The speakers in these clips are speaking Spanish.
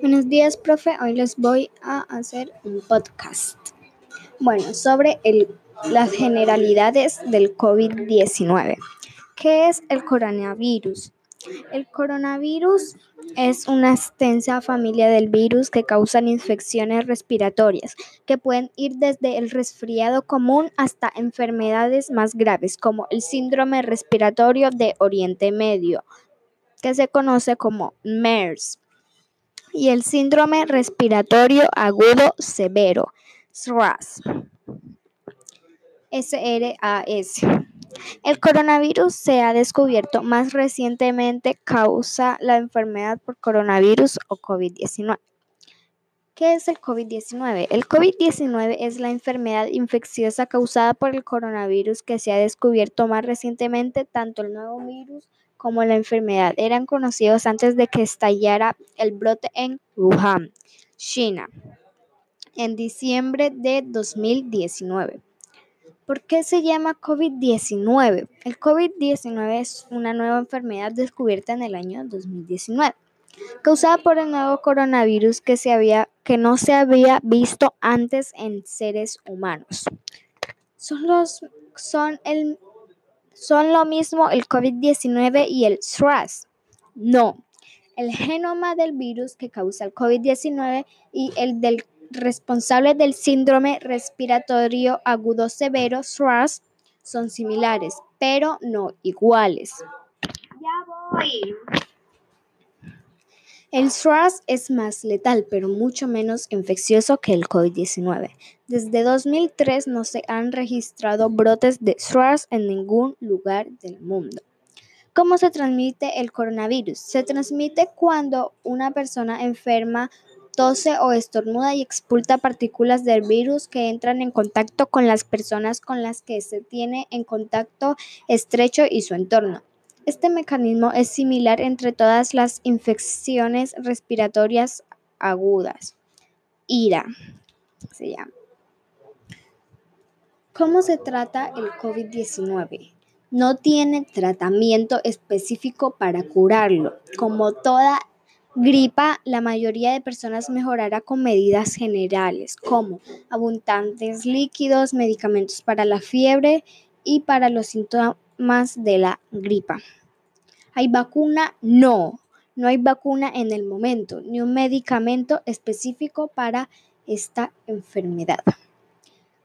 Buenos días, profe. Hoy les voy a hacer un podcast. Bueno, sobre las generalidades del COVID-19. ¿Qué es el coronavirus? El coronavirus es una extensa familia del virus que causan infecciones respiratorias, que pueden ir desde el resfriado común hasta enfermedades más graves, como el síndrome respiratorio de Oriente Medio, que se conoce como MERS, y el síndrome respiratorio agudo severo, SRAS. SRAS. El coronavirus se ha descubierto más recientemente causa la enfermedad por coronavirus o COVID-19. ¿Qué es el COVID-19? El COVID-19 es la enfermedad infecciosa causada por el coronavirus que se ha descubierto más recientemente. Tanto el nuevo virus como la enfermedad eran conocidos antes de que estallara el brote en Wuhan, China, en diciembre de 2019. ¿Por qué se llama COVID-19? El COVID-19 es una nueva enfermedad descubierta en el año 2019, causada por el nuevo coronavirus que, se había, que no se había visto antes en seres humanos. Son, los, son, el, son lo mismo el COVID-19 y el SRAS. No, el genoma del virus que causa el COVID-19 y el del responsables del síndrome respiratorio agudo severo SRAS son similares, pero no iguales. Ya voy. El SRAS es más letal, pero mucho menos infeccioso que el COVID-19. Desde 2003 no se han registrado brotes de SRAS en ningún lugar del mundo. ¿Cómo se transmite el coronavirus? Se transmite cuando una persona enferma tose o estornuda y expulsa partículas del virus que entran en contacto con las personas con las que se tiene en contacto estrecho y su entorno. Este mecanismo es similar entre todas las infecciones respiratorias agudas. IRA se llama. ¿Cómo se trata el COVID-19? No tiene tratamiento específico para curarlo. Como toda gripa, la mayoría de personas mejorará con medidas generales como abundantes líquidos, medicamentos para la fiebre y para los síntomas de la gripa. ¿Hay vacuna? No, no hay vacuna en el momento, ni un medicamento específico para esta enfermedad.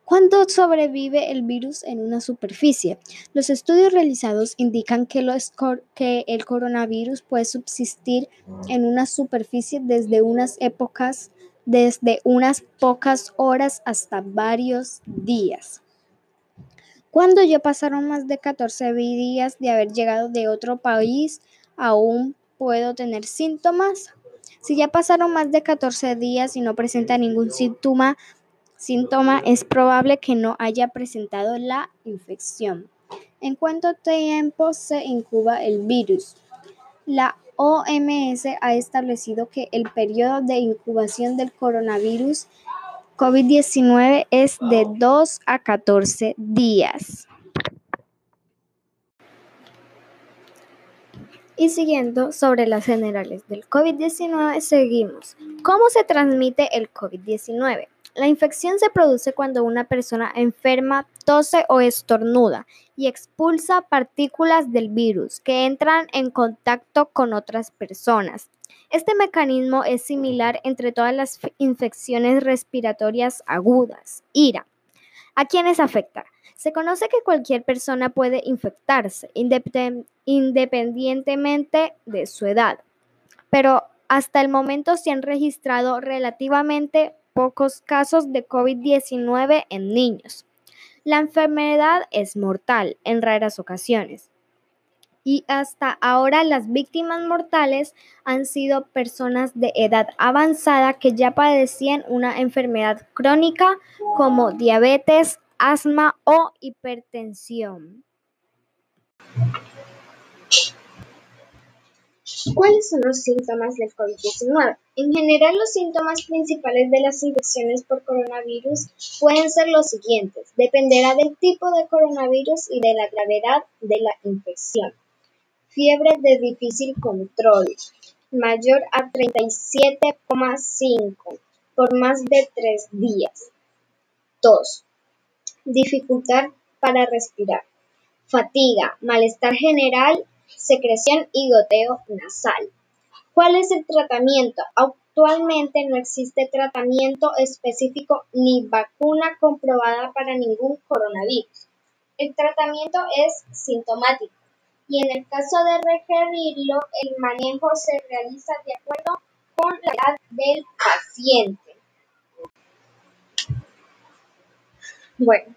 ¿Cuánto sobrevive el virus en una superficie? Los estudios realizados indican que, que, el coronavirus puede subsistir en una superficie desde unas épocas, desde unas pocas horas hasta varios días. Cuando ya pasaron más de 14 días de haber llegado de otro país, aún puedo tener síntomas. Si ya pasaron más de 14 días y no presenta ningún síntoma, síntoma, es probable que no haya presentado la infección. ¿En cuánto tiempo se incuba el virus? La OMS ha establecido que el periodo de incubación del coronavirus COVID-19 es de 2 a 14 días. Y siguiendo sobre las generales del COVID-19, seguimos. ¿Cómo se transmite el COVID-19? La infección se produce cuando una persona enferma tose o estornuda y expulsa partículas del virus que entran en contacto con otras personas. Este mecanismo es similar entre todas las infecciones respiratorias agudas. IRA. ¿A quiénes afecta? Se conoce que cualquier persona puede infectarse independientemente de su edad, pero hasta el momento se han registrado relativamente pocos casos de COVID-19 en niños. La enfermedad es mortal en raras ocasiones. Y hasta ahora las víctimas mortales han sido personas de edad avanzada que ya padecían una enfermedad crónica como diabetes, asma o hipertensión. ¿Cuáles son los síntomas del COVID-19? En general, los síntomas principales de las infecciones por coronavirus pueden ser los siguientes. Dependerá del tipo de coronavirus y de la gravedad de la infección. Fiebre de difícil control, mayor a 37,5 por más de tres días. 2. Dificultad para respirar. Fatiga, malestar general, secreción y goteo nasal. ¿Cuál es el tratamiento? Actualmente no existe tratamiento específico ni vacuna comprobada para ningún coronavirus. El tratamiento es sintomático y en el caso de requerirlo, el manejo se realiza de acuerdo con la edad del paciente. Bueno,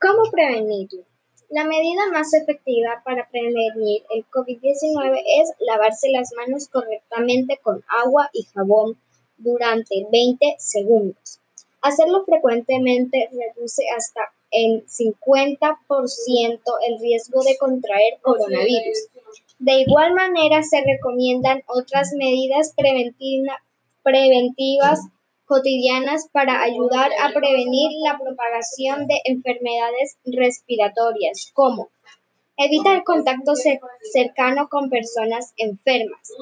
¿cómo prevenirlo? La medida más efectiva para prevenir el COVID-19 es lavarse las manos correctamente con agua y jabón durante 20 segundos. Hacerlo frecuentemente reduce hasta en 50% el riesgo de contraer coronavirus. De igual manera, se recomiendan otras medidas preventivas cotidianas para ayudar a prevenir la propagación de enfermedades respiratorias, como evita el contacto cercano con personas enfermas.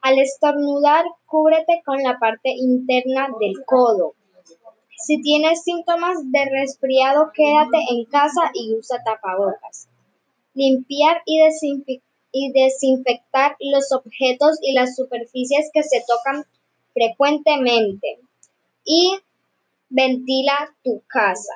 Al estornudar, cúbrete con la parte interna del codo. Si tienes síntomas de resfriado, quédate en casa y usa tapabocas. Limpiar y, y desinfectar los objetos y las superficies que se tocan frecuentemente y ventila tu casa.